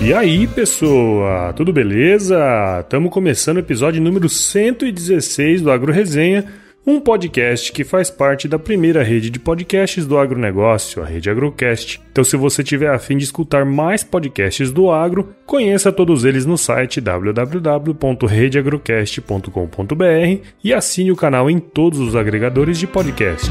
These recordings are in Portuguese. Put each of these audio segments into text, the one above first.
E aí, pessoa, tudo beleza? Estamos começando o episódio número 116 do Agro Resenha, um podcast que faz parte da primeira rede de podcasts do agronegócio, a Rede Agrocast. Então, se você tiver a fim de escutar mais podcasts do agro, conheça todos eles no site www.redeagrocast.com.br e assine o canal em todos os agregadores de podcast.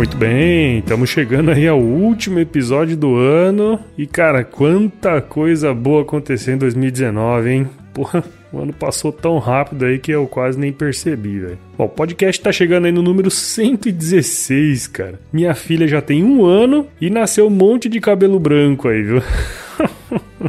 Muito bem, estamos chegando aí ao último episódio do ano. E cara, quanta coisa boa aconteceu em 2019, hein? Porra, o ano passou tão rápido aí que eu quase nem percebi, velho. Bom, o podcast tá chegando aí no número 116, cara. Minha filha já tem um ano e nasceu um monte de cabelo branco aí, viu?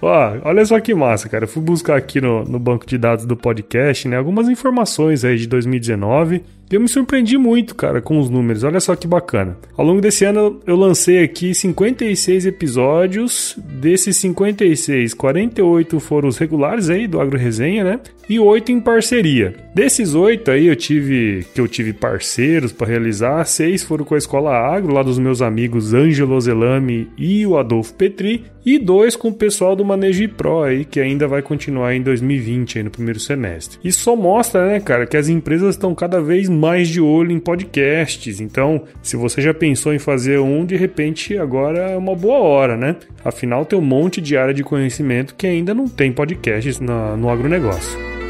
Ó, olha só que massa, cara. Eu fui buscar aqui no, no banco de dados do podcast, né, algumas informações aí de 2019 eu me surpreendi muito, cara, com os números. Olha só que bacana. Ao longo desse ano eu lancei aqui 56 episódios. Desses 56, 48 foram os regulares aí do Agro Resenha, né? E 8 em parceria. Desses 8 aí eu tive que eu tive parceiros para realizar, seis foram com a Escola Agro, lá dos meus amigos Ângelo Zelami e o Adolfo Petri, e dois com o pessoal do Manejo Pro aí, que ainda vai continuar em 2020 aí no primeiro semestre. Isso só mostra, né, cara, que as empresas estão cada vez mais de olho em podcasts. Então, se você já pensou em fazer um, de repente agora é uma boa hora, né? Afinal, tem um monte de área de conhecimento que ainda não tem podcasts no agronegócio.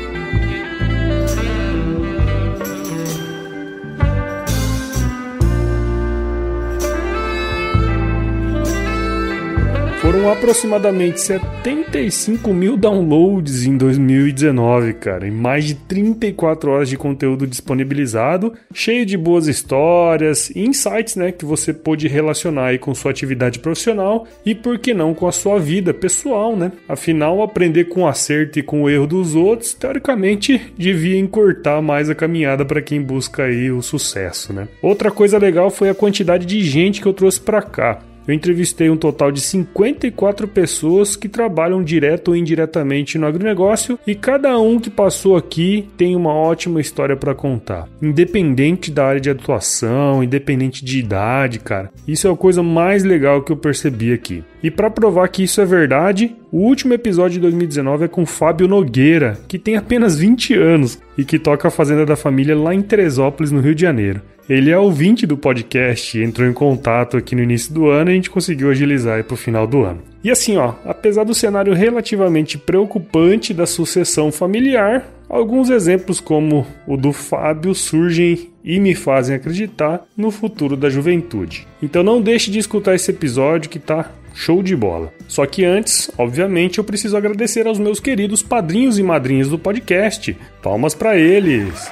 Foram aproximadamente 75 mil downloads em 2019, cara, e mais de 34 horas de conteúdo disponibilizado, cheio de boas histórias, insights, né, que você pôde relacionar aí com sua atividade profissional e por que não com a sua vida pessoal, né? Afinal, aprender com o acerto e com o erro dos outros, teoricamente, devia encurtar mais a caminhada para quem busca aí o sucesso, né? Outra coisa legal foi a quantidade de gente que eu trouxe para cá. Eu entrevistei um total de 54 pessoas que trabalham direto ou indiretamente no agronegócio e cada um que passou aqui tem uma ótima história para contar. Independente da área de atuação, independente de idade, cara. Isso é a coisa mais legal que eu percebi aqui. E para provar que isso é verdade, o último episódio de 2019 é com Fábio Nogueira, que tem apenas 20 anos e que toca a fazenda da família lá em Teresópolis, no Rio de Janeiro. Ele é ouvinte do podcast, entrou em contato aqui no início do ano e a gente conseguiu agilizar aí pro final do ano. E assim, ó, apesar do cenário relativamente preocupante da sucessão familiar, alguns exemplos como o do Fábio surgem e me fazem acreditar no futuro da juventude. Então não deixe de escutar esse episódio que tá show de bola. Só que antes, obviamente, eu preciso agradecer aos meus queridos padrinhos e madrinhas do podcast. Palmas para eles!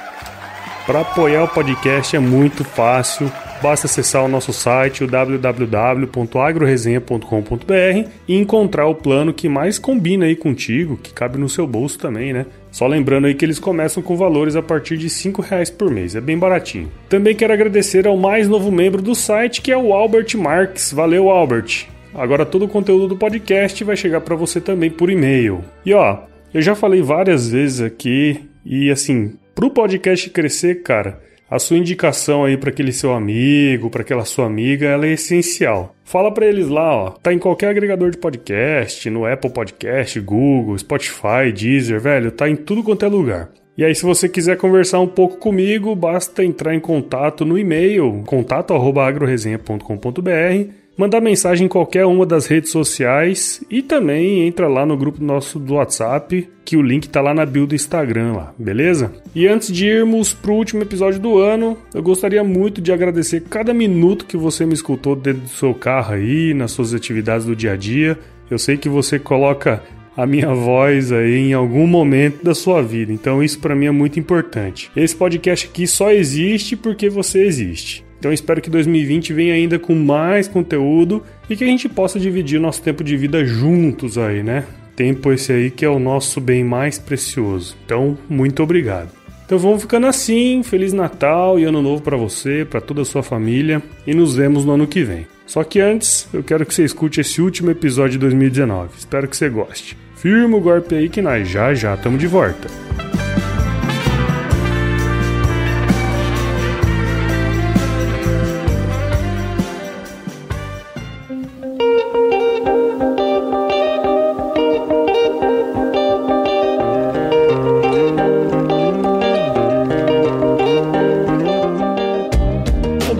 Para apoiar o podcast é muito fácil. Basta acessar o nosso site, o www.agroresenha.com.br e encontrar o plano que mais combina aí contigo, que cabe no seu bolso também, né? Só lembrando aí que eles começam com valores a partir de R$ reais por mês, é bem baratinho. Também quero agradecer ao mais novo membro do site, que é o Albert Marques. Valeu, Albert! Agora todo o conteúdo do podcast vai chegar para você também por e-mail. E ó, eu já falei várias vezes aqui e assim, Pro podcast crescer, cara, a sua indicação aí para aquele seu amigo, para aquela sua amiga, ela é essencial. Fala para eles lá, ó, tá em qualquer agregador de podcast, no Apple Podcast, Google, Spotify, Deezer, velho, tá em tudo quanto é lugar. E aí, se você quiser conversar um pouco comigo, basta entrar em contato no e-mail contato@agroresenha.com.br mandar mensagem em qualquer uma das redes sociais e também entra lá no grupo nosso do WhatsApp, que o link tá lá na bio do Instagram lá, beleza? E antes de irmos pro último episódio do ano, eu gostaria muito de agradecer cada minuto que você me escutou dentro do seu carro aí, nas suas atividades do dia a dia. Eu sei que você coloca a minha voz aí em algum momento da sua vida. Então isso para mim é muito importante. Esse podcast aqui só existe porque você existe. Então espero que 2020 venha ainda com mais conteúdo e que a gente possa dividir nosso tempo de vida juntos aí, né? Tempo esse aí que é o nosso bem mais precioso. Então, muito obrigado. Então vamos ficando assim, feliz Natal e ano novo para você, para toda a sua família e nos vemos no ano que vem. Só que antes, eu quero que você escute esse último episódio de 2019. Espero que você goste. Firma o golpe aí que nós já já estamos de volta.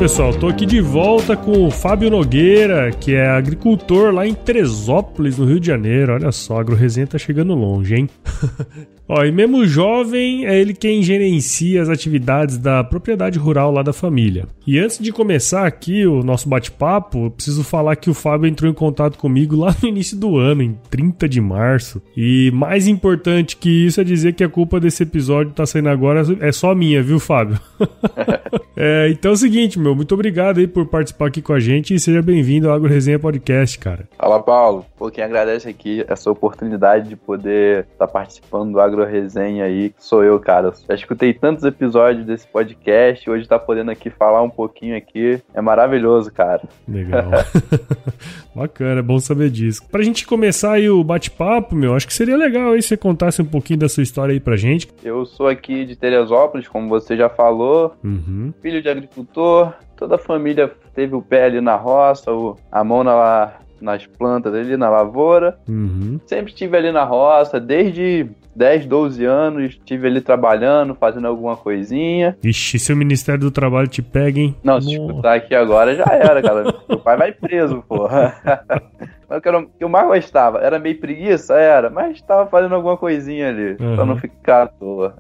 Pessoal, tô aqui de volta com o Fábio Nogueira, que é agricultor lá em Teresópolis, no Rio de Janeiro. Olha só, a AgroResenha tá chegando longe, hein? Ó, e mesmo jovem, é ele quem gerencia as atividades da propriedade rural lá da família. E antes de começar aqui o nosso bate-papo, eu preciso falar que o Fábio entrou em contato comigo lá no início do ano, em 30 de março. E mais importante que isso é dizer que a culpa desse episódio tá saindo agora é só minha, viu, Fábio? é, então é o seguinte, meu, muito obrigado aí por participar aqui com a gente e seja bem-vindo ao Agro Resenha Podcast, cara. Fala, Paulo. Pô, quem agradece aqui essa oportunidade de poder estar tá participando do Agro Agro Resenha aí, que sou eu, cara. Já escutei tantos episódios desse podcast, hoje tá podendo aqui falar um pouquinho aqui. É maravilhoso, cara. Legal. Bacana, é bom saber disso. Pra gente começar aí o bate-papo, meu, acho que seria legal aí você contasse um pouquinho da sua história aí pra gente. Eu sou aqui de Teresópolis, como você já falou, uhum. filho de agricultor, toda a família teve o pé ali na roça, a mão na, nas plantas ali na lavoura. Uhum. Sempre estive ali na roça, desde 10, 12 anos, estive ali trabalhando, fazendo alguma coisinha. Ixi, se o Ministério do Trabalho te pega, hein? Não, se escutar aqui agora já era, cara. Meu pai vai preso, porra. Mas o que eu mais gostava, era meio preguiça? Era, mas estava fazendo alguma coisinha ali, uhum. pra não ficar à toa.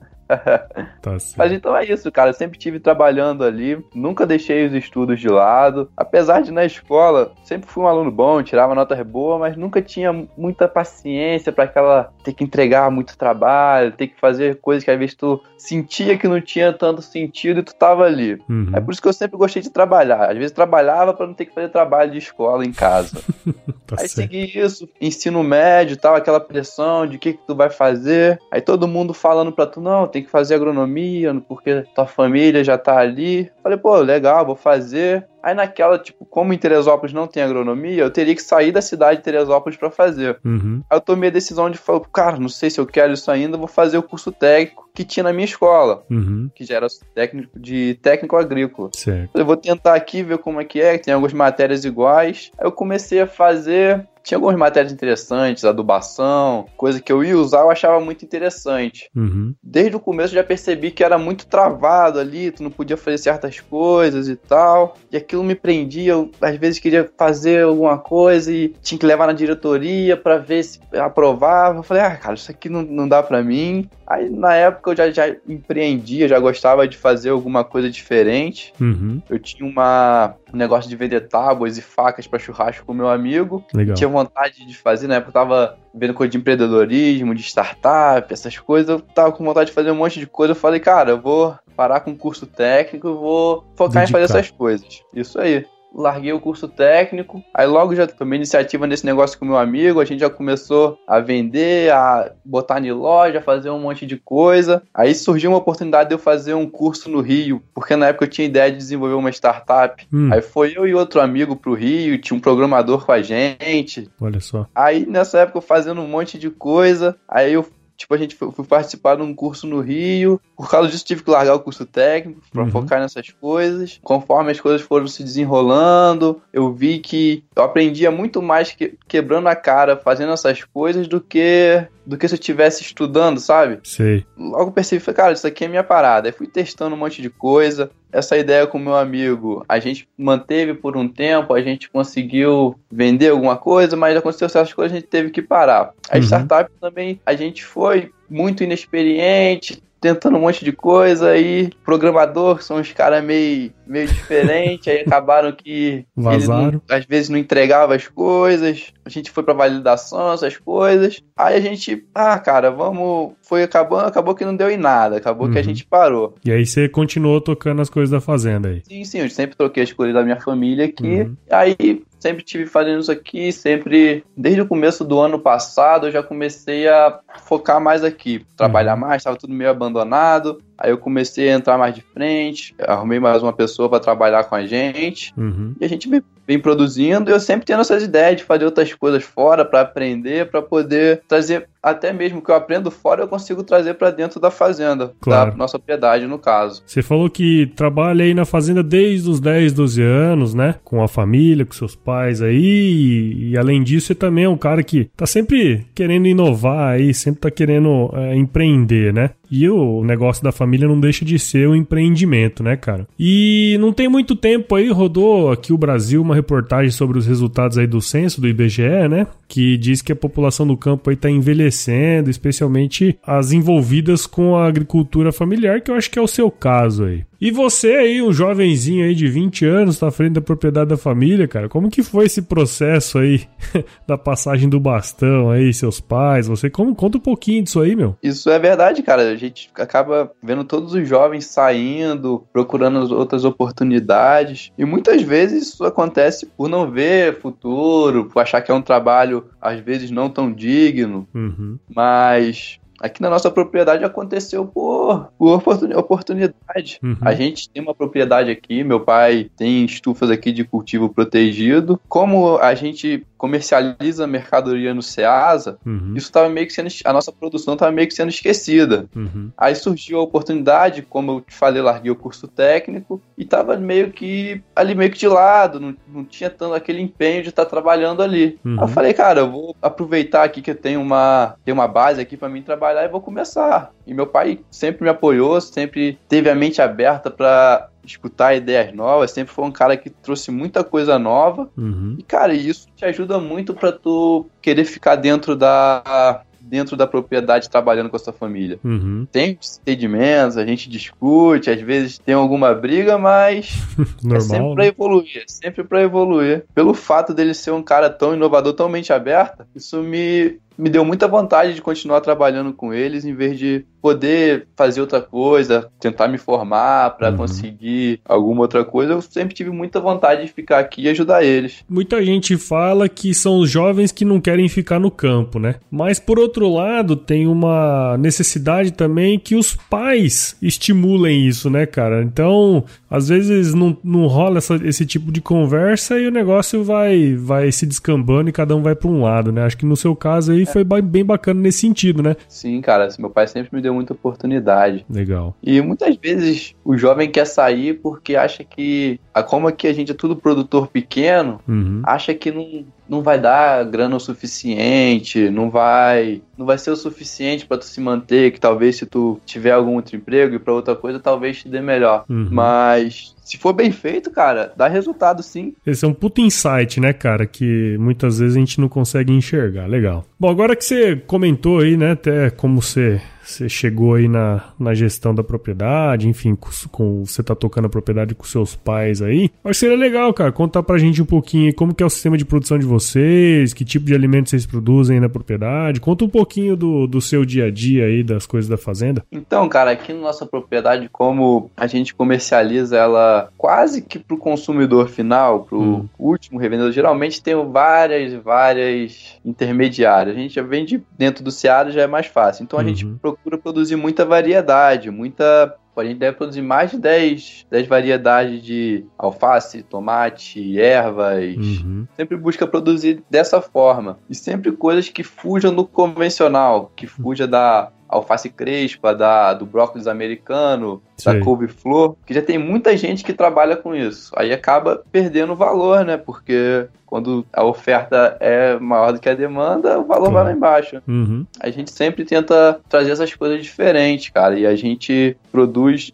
Tá Mas então é isso, cara. Eu sempre estive trabalhando ali, nunca deixei os estudos de lado. Apesar de na escola, sempre fui um aluno bom, tirava notas boas, mas nunca tinha muita paciência para aquela ter que entregar muito trabalho, ter que fazer coisas que às vezes tu sentia que não tinha tanto sentido e tu tava ali. Uhum. É por isso que eu sempre gostei de trabalhar. Às vezes trabalhava para não ter que fazer trabalho de escola em casa. tá Aí segui isso, ensino médio, tal, aquela pressão de o que que tu vai fazer. Aí todo mundo falando para tu, não, tem que fazer agronomia, porque tua família já tá ali. Falei, pô, legal, vou fazer. Aí naquela, tipo, como em Teresópolis não tem agronomia, eu teria que sair da cidade de Teresópolis para fazer. Uhum. Aí eu tomei a decisão de falar, cara, não sei se eu quero isso ainda, vou fazer o curso técnico que tinha na minha escola, uhum. que já era técnico de técnico agrícola. Certo. Eu vou tentar aqui ver como é que é, que tem algumas matérias iguais. Aí eu comecei a fazer tinha algumas matérias interessantes, adubação, coisa que eu ia usar, eu achava muito interessante. Uhum. Desde o começo eu já percebi que era muito travado ali, tu não podia fazer certas coisas e tal. E aquilo me prendia, eu às vezes queria fazer alguma coisa e tinha que levar na diretoria para ver se aprovava. Eu falei, ah, cara, isso aqui não, não dá para mim. Aí na época eu já, já empreendia, já gostava de fazer alguma coisa diferente. Uhum. Eu tinha uma, um negócio de vender tábuas e facas para churrasco com meu amigo. Legal. Tinha vontade de fazer, na época eu tava vendo coisa de empreendedorismo, de startup, essas coisas. Eu tava com vontade de fazer um monte de coisa. Eu falei, cara, eu vou parar com o curso técnico vou focar Dedicar. em fazer essas coisas. Isso aí larguei o curso técnico, aí logo já tomei iniciativa nesse negócio com meu amigo, a gente já começou a vender, a botar em loja, fazer um monte de coisa. Aí surgiu uma oportunidade de eu fazer um curso no Rio, porque na época eu tinha ideia de desenvolver uma startup. Hum. Aí foi eu e outro amigo pro Rio, tinha um programador com a gente. Olha só. Aí nessa época eu fazendo um monte de coisa, aí eu Tipo, a gente foi, foi participar de um curso no Rio, por causa disso, tive que largar o curso técnico para Uhum. focar nessas coisas. Conforme as coisas foram se desenrolando, eu vi que eu aprendia muito mais que- quebrando a cara fazendo essas coisas do que do que se eu estivesse estudando, sabe? Sei. Logo percebi, falei, cara, isso aqui é minha parada. Aí fui testando um monte de coisa. Essa ideia com meu amigo, a gente manteve por um tempo, a gente conseguiu vender alguma coisa, mas aconteceu certas coisas, a gente teve que parar. A Uhum. startup também, a gente foi muito inexperiente, tentando um monte de coisa e programador, são uns caras meio, meio diferentes, aí acabaram que eles não- Vazaram. às vezes não entregava as coisas, a gente foi pra validação, essas coisas. Aí a gente, ah, cara, vamos, foi acabando, acabou que não deu em nada, acabou que a Uhum. gente parou. E aí você continuou tocando as coisas da fazenda aí. Sim, sim, eu sempre troquei as coisas da minha família aqui. Uhum. Aí sempre tive fazendo isso aqui, sempre desde o começo do ano passado eu já comecei a focar mais aqui, trabalhar mais, estava tudo meio abandonado. Aí eu comecei a entrar mais de frente, arrumei mais uma pessoa para trabalhar com a gente. Uhum. E a gente vem, produzindo e eu sempre tendo essas ideias de fazer outras coisas fora para aprender, para poder trazer até mesmo o que eu aprendo fora eu consigo trazer para dentro da fazenda, Claro. da nossa propriedade no caso. Você falou que trabalha aí na fazenda desde os 10, 12 anos, né? Com a família, com seus pais aí. E, e além disso, você também é um cara que tá sempre querendo inovar aí, sempre tá querendo é, empreender, né? E o negócio da família não deixa de ser um empreendimento, né, cara? E não tem muito tempo aí, rodou aqui o Brasil uma reportagem sobre os resultados aí do censo do IBGE, né? Que diz que a população do campo aí tá envelhecendo, especialmente as envolvidas com a agricultura familiar, que eu acho que é o seu caso aí. E você aí, um jovenzinho aí de 20 anos, tá à frente da propriedade da família, cara. Como que foi esse processo aí da passagem do bastão aí, seus pais, você? Como conta um pouquinho disso aí, meu? Isso é verdade, cara. A gente acaba vendo todos os jovens saindo, procurando as outras oportunidades. E muitas vezes isso acontece por não ver futuro, por achar que é um trabalho, às vezes, não tão digno. Uhum. Mas aqui na nossa propriedade aconteceu por, por oportuni- oportunidade. Uhum. A gente tem uma propriedade aqui, meu pai tem estufas aqui de cultivo protegido. Como a gente comercializa mercadoria no Ceasa, Uhum. isso estava meio que sendo a nossa produção estava meio que sendo esquecida. Uhum. Aí surgiu a oportunidade, como eu te falei, larguei o curso técnico e tava meio que ali meio que de lado, não, não tinha tanto aquele empenho de estar trabalhando ali. Uhum. Aí eu falei, cara, eu vou aproveitar aqui que eu tenho uma, tenho uma base aqui para mim trabalhar e vou começar. E meu pai sempre me apoiou, sempre teve a mente aberta para escutar ideias novas, sempre foi um cara que trouxe muita coisa nova. Uhum. E, cara, isso te ajuda muito pra tu querer ficar dentro da dentro da propriedade trabalhando com a sua família. Uhum. Tem sedimentos, a gente discute, às vezes tem alguma briga, mas é sempre Normal. pra né? evoluir, é sempre pra evoluir. Pelo fato dele ser um cara tão inovador, tão mente aberta, isso me me deu muita vontade de continuar trabalhando com eles em vez de poder fazer outra coisa, tentar me formar pra Uhum. conseguir alguma outra coisa. Eu sempre tive muita vontade de ficar aqui e ajudar eles. Muita gente fala que são os jovens que não querem ficar no campo, né? Mas por outro lado, tem uma necessidade também que os pais estimulem isso, né, cara? Então, às vezes não, não rola essa- esse tipo de conversa e o negócio vai, vai se descambando e cada um vai pra um lado, né? Acho que no seu caso aí foi ba- bem bacana nesse sentido, né? Sim, cara, meu pai sempre me deu muita oportunidade. Legal. E muitas vezes o jovem quer sair porque acha que, como aqui a gente é tudo produtor pequeno, Uhum. acha que não, não vai dar grana o suficiente, não vai, não vai ser o suficiente pra tu se manter, que talvez se tu tiver algum outro emprego e pra outra coisa, talvez te dê melhor. Uhum. Mas se for bem feito, cara, dá resultado sim. Esse é um puto insight, né, cara? Que muitas vezes a gente não consegue enxergar. Legal. Bom, agora que você comentou aí, né, até como você, você chegou aí na, na gestão da propriedade, enfim, com, com- você tá tocando a propriedade com seus pais aí. Acho que seria legal, cara, contar pra gente um pouquinho como que é o sistema de produção de vocês, que tipo de alimentos vocês produzem aí na propriedade. Conta um pouquinho do, do seu dia a dia aí, das coisas da fazenda. Então, cara, aqui na nossa propriedade, como a gente comercializa ela quase que pro consumidor final, pro Hum. último revendedor, geralmente tem várias, várias intermediárias. A gente já vende dentro do Ceará, já é mais fácil. Então a gente Uhum. Procura produzir muita variedade, muita. A gente deve produzir mais de 10, 10 variedades de alface, tomate, ervas, Uhum. sempre busca produzir dessa forma. E sempre coisas que fujam do convencional, que fuja da, alface crespa, da, do brócolis americano, Sei. da couve-flor, que já tem muita gente que trabalha com isso. Aí acaba perdendo valor, né? Porque quando a oferta é maior do que a demanda, o valor vai lá embaixo. Uhum. A gente sempre tenta trazer essas coisas diferentes, cara, e a gente produz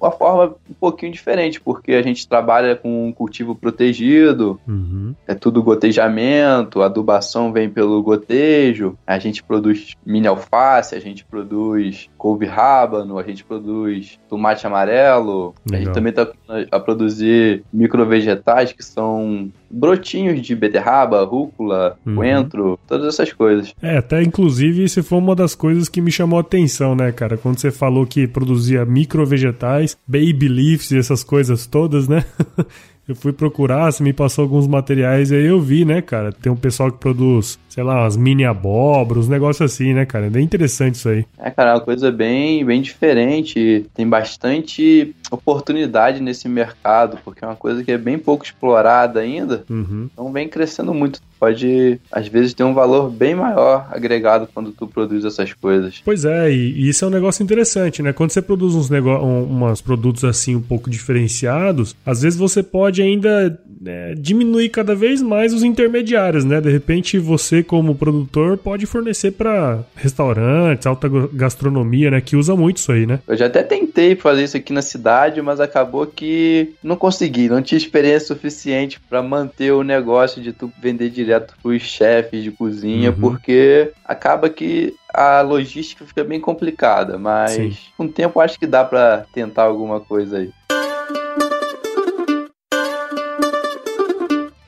uma forma um pouquinho diferente, porque a gente trabalha com um cultivo protegido, uhum. é tudo gotejamento, a adubação vem pelo gotejo, a gente produz mini alface, a gente produz couve rábano, a gente produz tomate amarelo, Legal. a gente também está a produzir microvegetais que são brotinhos de beterraba, rúcula, uhum. coentro, todas essas coisas. É, até inclusive isso foi uma das coisas que me chamou a atenção, né, cara? Quando você falou que produzia microvegetais, baby leaves e essas coisas todas, né? eu fui procurar, você me passou alguns materiais e aí eu vi, né, cara? Tem um pessoal que produz, sei lá, umas mini abóboras, uns negócios assim, né, cara? É bem interessante isso aí. É, cara, é uma coisa bem, bem diferente. Tem bastante oportunidade nesse mercado, porque é uma coisa que é bem pouco explorada ainda. Uhum. Então vem crescendo muito pode, às vezes, ter um valor bem maior agregado quando tu produz essas coisas. Pois é, e, isso é um negócio interessante, né? Quando você produz uns, um, uns produtos assim um pouco diferenciados, às vezes você pode ainda é, diminuir cada vez mais os intermediários, né? De repente você, como produtor, pode fornecer para restaurantes, alta gastronomia, né? Que usa muito isso aí, né? Eu já até tentei fazer isso aqui na cidade, mas acabou que não consegui, não tinha experiência suficiente para manter o negócio de tu vender direto pros chefes de cozinha, uhum. porque acaba que a logística fica bem complicada, mas Sim. com o tempo acho que dá para tentar alguma coisa aí.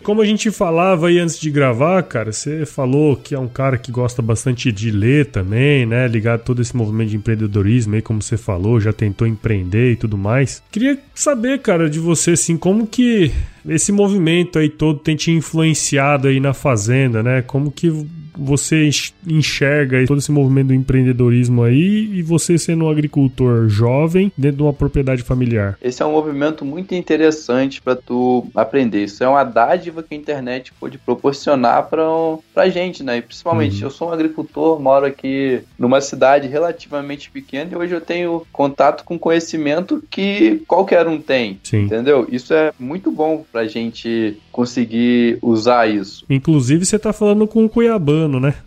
Como a gente falava aí antes de gravar, cara, você falou que é um cara que gosta bastante de ler também, né? Ligado a todo esse movimento de empreendedorismo aí, como você falou, já tentou empreender e tudo mais. Queria saber, cara, de você, assim, como que esse movimento aí todo tem te influenciado aí na fazenda, né? Como que você enxerga todo esse movimento do empreendedorismo aí e você sendo um agricultor jovem dentro de uma propriedade familiar? Esse é um movimento muito interessante para tu aprender. Isso é uma dádiva que a internet pode proporcionar para pra gente, né? E principalmente, uhum. eu sou um agricultor, moro aqui numa cidade relativamente pequena e hoje eu tenho contato com conhecimento que qualquer um tem, Sim. entendeu? Isso é muito bom pra gente conseguir usar isso. Inclusive, você tá falando com um cuiabano, né?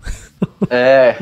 É.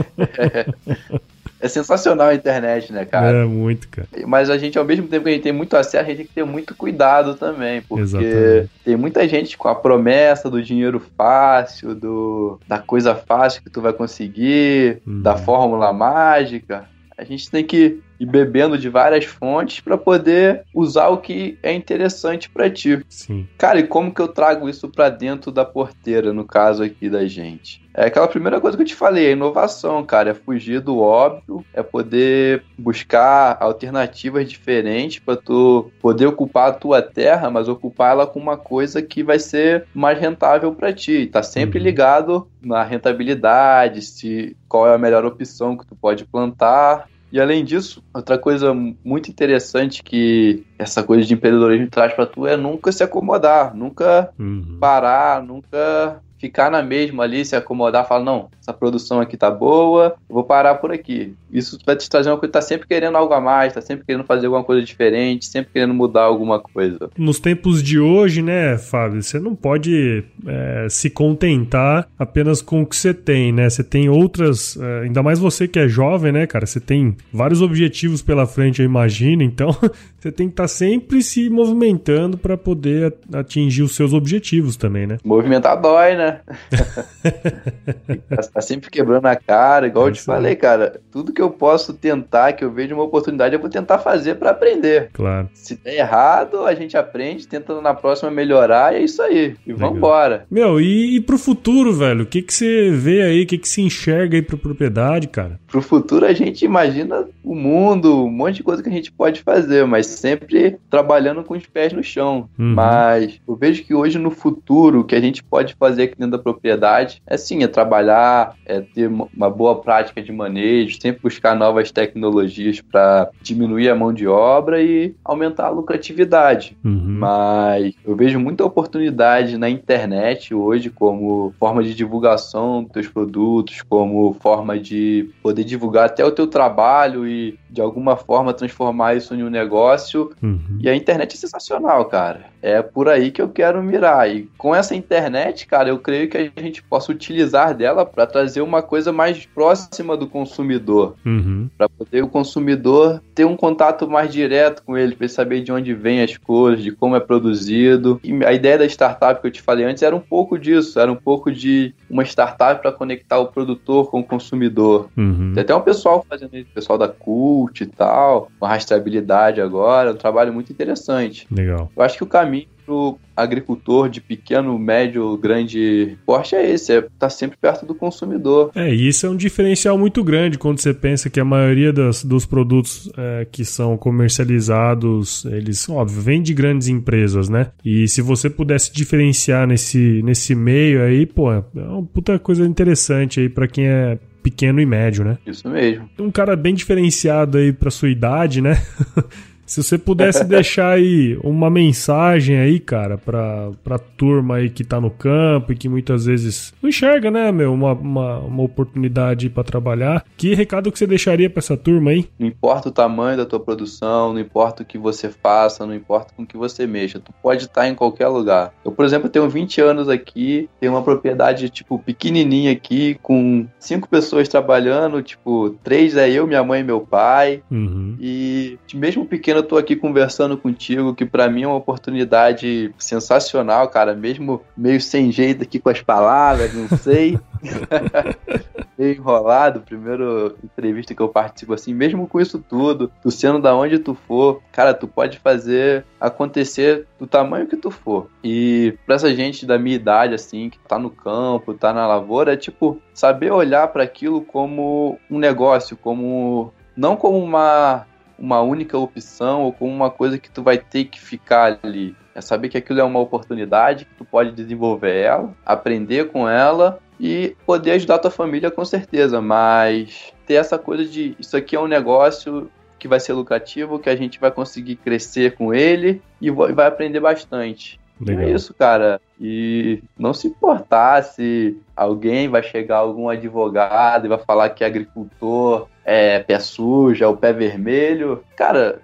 É sensacional a internet, né, cara? É, muito, cara. Mas a gente, ao mesmo tempo que a gente tem muito acesso, a gente tem que ter muito cuidado também, porque Exatamente. tem muita gente com a promessa do dinheiro fácil, do da coisa fácil que tu vai conseguir, uhum. da fórmula mágica. A gente tem que ir bebendo de várias fontes para poder usar o que é interessante para ti. Sim. Cara, e como que eu trago isso para dentro da porteira, no caso aqui da gente? É aquela primeira coisa que eu te falei, a inovação, cara, é fugir do óbvio, é poder buscar alternativas diferentes para tu poder ocupar a tua terra, mas ocupar ela com uma coisa que vai ser mais rentável para ti. Tá sempre uhum. ligado na rentabilidade, se qual é a melhor opção que tu pode plantar. E além disso, outra coisa muito interessante que essa coisa de empreendedorismo traz para tu é nunca se acomodar, nunca uhum. parar, nunca ficar na mesma ali, se acomodar, falar, não, essa produção aqui tá boa, vou parar por aqui. Isso vai te trazer uma coisa, tá sempre querendo algo a mais, tá sempre querendo fazer alguma coisa diferente, sempre querendo mudar alguma coisa. Nos tempos de hoje, né, Fábio, você não pode é, se contentar apenas com o que você tem, né? Você tem outras, é, ainda mais você que é jovem, né, cara? Você tem vários objetivos pela frente, eu imagino, então você tem que estar tá sempre se movimentando para poder atingir os seus objetivos também, né? Movimentar dói, né? tá sempre quebrando a cara, igual é eu te falei, cara. Tudo que eu posso tentar, que eu vejo uma oportunidade, eu vou tentar fazer para aprender. Claro. Se der errado, a gente aprende, tenta na próxima melhorar e é isso aí. E Legal. vambora. Meu, e, e pro futuro, velho? O que que você vê aí? O que que se enxerga aí pra propriedade, cara? Pro futuro a gente imagina o mundo, um monte de coisa que a gente pode fazer, mas sempre trabalhando com os pés no chão. Uhum. Mas eu vejo que hoje no futuro, o que a gente pode fazer aqui dentro da propriedade é sim, é trabalhar, é ter uma boa prática de manejo, sempre buscar novas tecnologias para diminuir a mão de obra e aumentar a lucratividade. Uhum. Mas eu vejo muita oportunidade na internet hoje como forma de divulgação dos teus produtos, como forma de poder divulgar até o teu trabalho e de alguma forma transformar isso em um negócio. Uhum. E a internet é sensacional, cara. É por aí que eu quero mirar. E com essa internet, cara, eu creio que a gente possa utilizar dela para trazer uma coisa mais próxima do consumidor. Uhum. Para poder o consumidor ter um contato mais direto com ele, para saber de onde vem as coisas, de como é produzido. E a ideia da startup que eu te falei antes era um pouco disso, era um pouco de uma startup para conectar o produtor com o consumidor. Uhum. Tem até um pessoal fazendo isso, pessoal da Cult e tal, com rastreabilidade agora, um trabalho muito interessante. Legal. Eu acho que o caminho pro agricultor de pequeno, médio, grande porte é esse, é tá sempre perto do consumidor. É, e isso é um diferencial muito grande quando você pensa que a maioria das, dos produtos é, que são comercializados, eles, óbvio, vêm de grandes empresas, né? E se você pudesse diferenciar nesse, nesse meio aí, pô, é uma puta coisa interessante aí para quem é pequeno e médio, né? Isso mesmo. Um cara bem diferenciado aí pra sua idade, né? Se você pudesse deixar aí uma mensagem aí, cara, pra, pra turma aí que tá no campo e que muitas vezes não enxerga, né, meu, uma, uma, uma oportunidade para trabalhar, que recado que você deixaria pra essa turma aí? Não importa o tamanho da tua produção, não importa o que você faça, não importa com o que você mexa, tu pode estar em qualquer lugar. Eu, por exemplo, tenho 20 anos aqui, tenho uma propriedade, tipo, pequenininha aqui, com cinco pessoas trabalhando, tipo, três é eu, minha mãe e meu pai, uhum. e mesmo pequeno eu tô aqui conversando contigo, que para mim é uma oportunidade sensacional, cara, mesmo meio sem jeito aqui com as palavras, não sei. meio enrolado, primeiro entrevista que eu participo assim, mesmo com isso tudo, tu sendo da onde tu for, cara, tu pode fazer acontecer do tamanho que tu for. E pra essa gente da minha idade, assim, que tá no campo, tá na lavoura, é tipo, saber olhar para aquilo como um negócio, como não como uma uma única opção ou como uma coisa que tu vai ter que ficar ali. É saber que aquilo é uma oportunidade, que tu pode desenvolver ela, aprender com ela e poder ajudar a tua família com certeza, mas ter essa coisa de isso aqui é um negócio que vai ser lucrativo, que a gente vai conseguir crescer com ele e vai aprender bastante. Legal. É isso, cara. E não se importar se alguém vai chegar, algum advogado e vai falar que é agricultor é pé suja, o pé vermelho. Cara.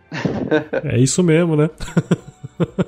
é isso mesmo, né?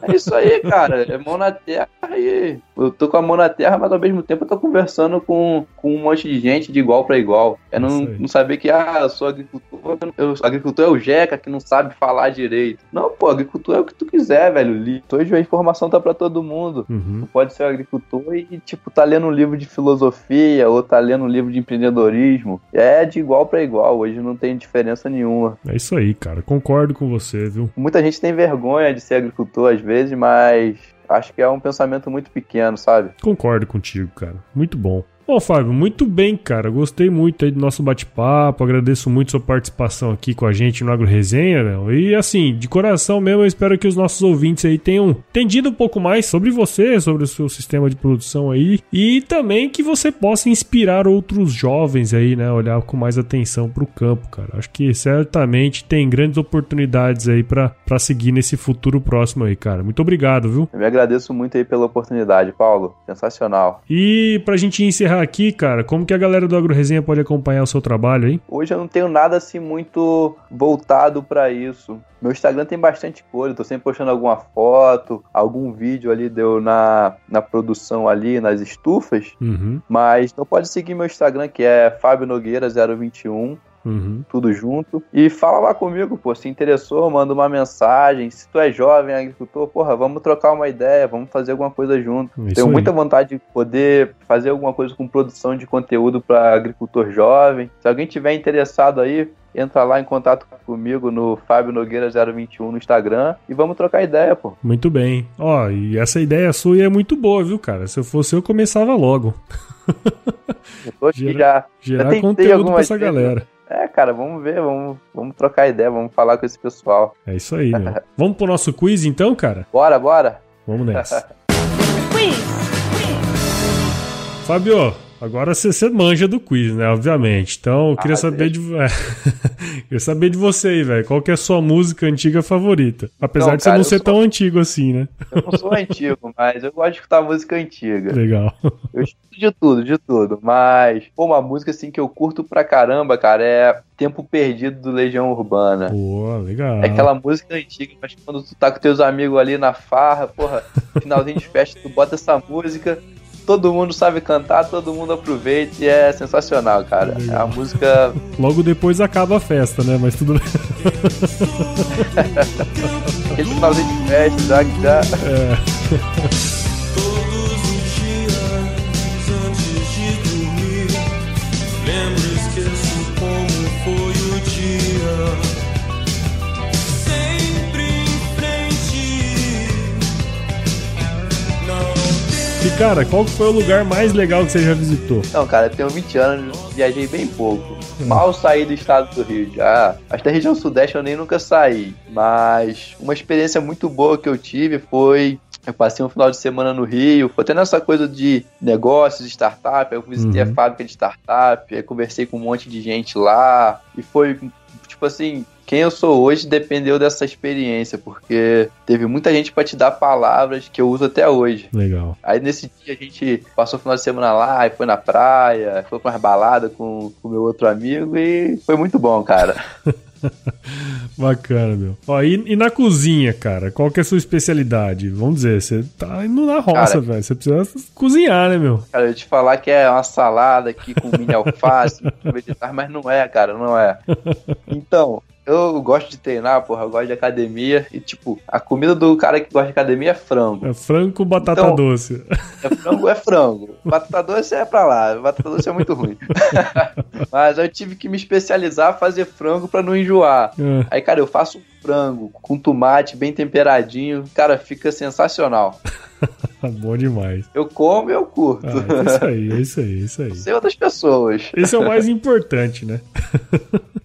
É isso aí, cara. É mão na terra e eu tô com a mão na terra, mas ao mesmo tempo eu tô conversando com, com um monte de gente de igual para igual. É não, não saber que, ah, eu sou agricultor, eu, agricultor é o Jeca que não sabe falar direito. Não, pô, agricultor é o que tu quiser, velho. Hoje a informação tá para todo mundo. Uhum. Tu pode ser um agricultor e, tipo, tá lendo um livro de filosofia ou tá lendo um livro de empreendedorismo. É de igual para igual. Hoje não tem diferença nenhuma. É isso aí, cara. Concordo com você, viu? Muita gente tem vergonha de ser agricultor às vezes, mas acho que é um pensamento muito pequeno, sabe? Concordo contigo, cara. Muito bom. Bom, Fábio, muito bem, cara. Gostei muito aí do nosso bate-papo. Agradeço muito sua participação aqui com a gente no Agro Resenha, meu. E assim, de coração mesmo, eu espero que os nossos ouvintes aí tenham entendido um pouco mais sobre você, sobre o seu sistema de produção aí. E também que você possa inspirar outros jovens aí, né? Olhar com mais atenção pro campo, cara. Acho que certamente tem grandes oportunidades aí para seguir nesse futuro próximo aí, cara. Muito obrigado, viu? Eu me agradeço muito aí pela oportunidade, Paulo. Sensacional. E pra gente encerrar aqui, cara, como que a galera do Agro Resenha pode acompanhar o seu trabalho, hein? Hoje eu não tenho nada assim muito voltado para isso. Meu Instagram tem bastante coisa, tô sempre postando alguma foto, algum vídeo ali deu na, na produção ali, nas estufas. Uhum. Mas não pode seguir meu Instagram, que é Fábio Nogueira 021. Uhum. Tudo junto. E fala lá comigo, pô. Se interessou, manda uma mensagem. Se tu é jovem, agricultor, porra, vamos trocar uma ideia, vamos fazer alguma coisa junto. Isso Tenho aí. muita vontade de poder fazer alguma coisa com produção de conteúdo para agricultor jovem. Se alguém tiver interessado aí, entra lá em contato comigo no Fábio Nogueira 021 no Instagram e vamos trocar ideia, pô. Muito bem. Ó, e essa ideia sua é muito boa, viu, cara? Se eu fosse eu, começava logo. Eu tô aqui já. Gerar já conteúdo pra essa galera. É, cara, vamos ver, vamos, vamos trocar ideia, vamos falar com esse pessoal. É isso aí, meu. vamos pro nosso quiz então, cara? Bora, bora. Vamos nessa. quiz, quiz. Agora você manja do quiz, né? Obviamente. Então, eu queria ah, saber de. É, queria saber de você aí, velho. Qual que é a sua música antiga favorita? Apesar não, de você não ser sou... tão antigo assim, né? Eu não sou antigo, mas eu gosto de escutar música antiga. Legal. Eu escuto de tudo, de tudo. Mas, pô, uma música assim que eu curto pra caramba, cara, é Tempo Perdido do Legião Urbana. Pô, legal. É aquela música antiga, mas quando tu tá com teus amigos ali na farra, porra, finalzinho de festa, tu bota essa música todo mundo sabe cantar, todo mundo aproveita e é sensacional, cara. É a música. Logo depois acaba a festa, né? Mas tudo Aquele finalzinho de festa, já que já. É. cara, qual foi o lugar mais legal que você já visitou? Não, cara, eu tenho 20 anos, viajei bem pouco. Mal saí do estado do Rio já. Acho que da região sudeste eu nem nunca saí. Mas uma experiência muito boa que eu tive foi eu passei um final de semana no Rio, foi até nessa coisa de negócios, startup, eu visitei uhum. a fábrica de startup, conversei com um monte de gente lá, e foi, tipo assim, quem eu sou hoje dependeu dessa experiência, porque teve muita gente para te dar palavras que eu uso até hoje. Legal. Aí nesse dia a gente passou o final de semana lá, e foi na praia, foi pra umas baladas com o meu outro amigo e foi muito bom, cara. Bacana, meu. Ó, e, e, na cozinha, cara, qual que é a sua especialidade? Vamos dizer, você tá indo na roça, velho. Você precisa cozinhar, né, meu? Cara, eu te falar que é uma salada aqui com mini alface, vegetais, mas não é, cara, não é. Então, eu gosto de treinar, porra, eu gosto de academia. E, tipo, a comida do cara que gosta de academia é frango. É frango com batata então, doce. É frango, é frango. Batata doce é pra lá. Batata doce é muito ruim. Mas eu tive que me especializar a fazer frango pra não enjoar. É. Aí, cara, eu faço frango com tomate bem temperadinho. Cara, fica sensacional. Bom demais. Eu como e eu curto. Ah, é isso aí, é isso aí, é isso aí. Sei outras pessoas. Esse é o mais importante, né?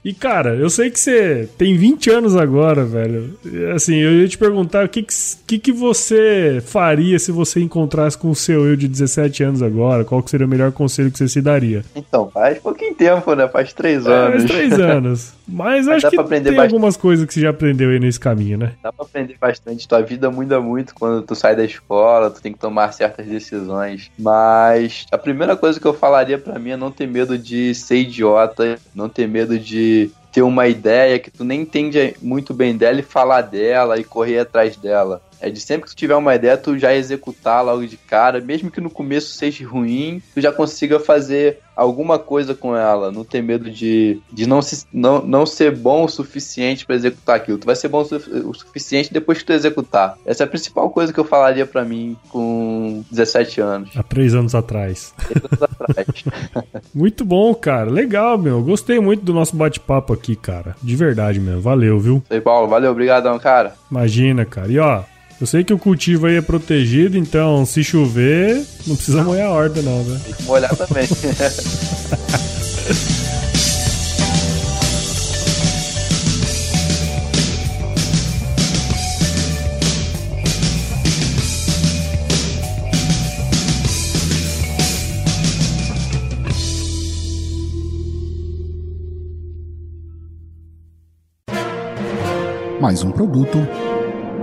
E cara, eu sei que você tem 20 anos agora, velho. Assim, eu ia te perguntar o que, que, que você faria se você encontrasse com o seu eu de 17 anos agora? Qual seria o melhor conselho que você se daria? Então, faz pouquinho tempo, né? Faz três anos. faz três anos. Mas, Mas acho que tem bastante. algumas coisas que você já aprendeu aí nesse caminho, né? Dá pra aprender bastante. Tua vida muda muito quando tu sai da escola, tu tem que tomar certas decisões. Mas a primeira coisa que eu falaria para mim é não ter medo de ser idiota, não ter medo de ter uma ideia que tu nem entende muito bem dela e falar dela e correr atrás dela. É de sempre que tu tiver uma ideia, tu já executar logo de cara, mesmo que no começo seja ruim, tu já consiga fazer alguma coisa com ela, não ter medo de, de não, se, não, não ser bom o suficiente para executar aquilo. Tu vai ser bom o suficiente depois que tu executar. Essa é a principal coisa que eu falaria para mim com 17 anos. Há três anos atrás. Três anos atrás. muito bom, cara. Legal, meu. Gostei muito do nosso bate-papo aqui, cara. De verdade, meu. Valeu, viu? Sei, Paulo. Valeu. Obrigadão, cara. Imagina, cara. E ó, eu sei que o cultivo aí é protegido, então se chover, não precisa molhar a horta, não, né? Tem que molhar também. Mais um produto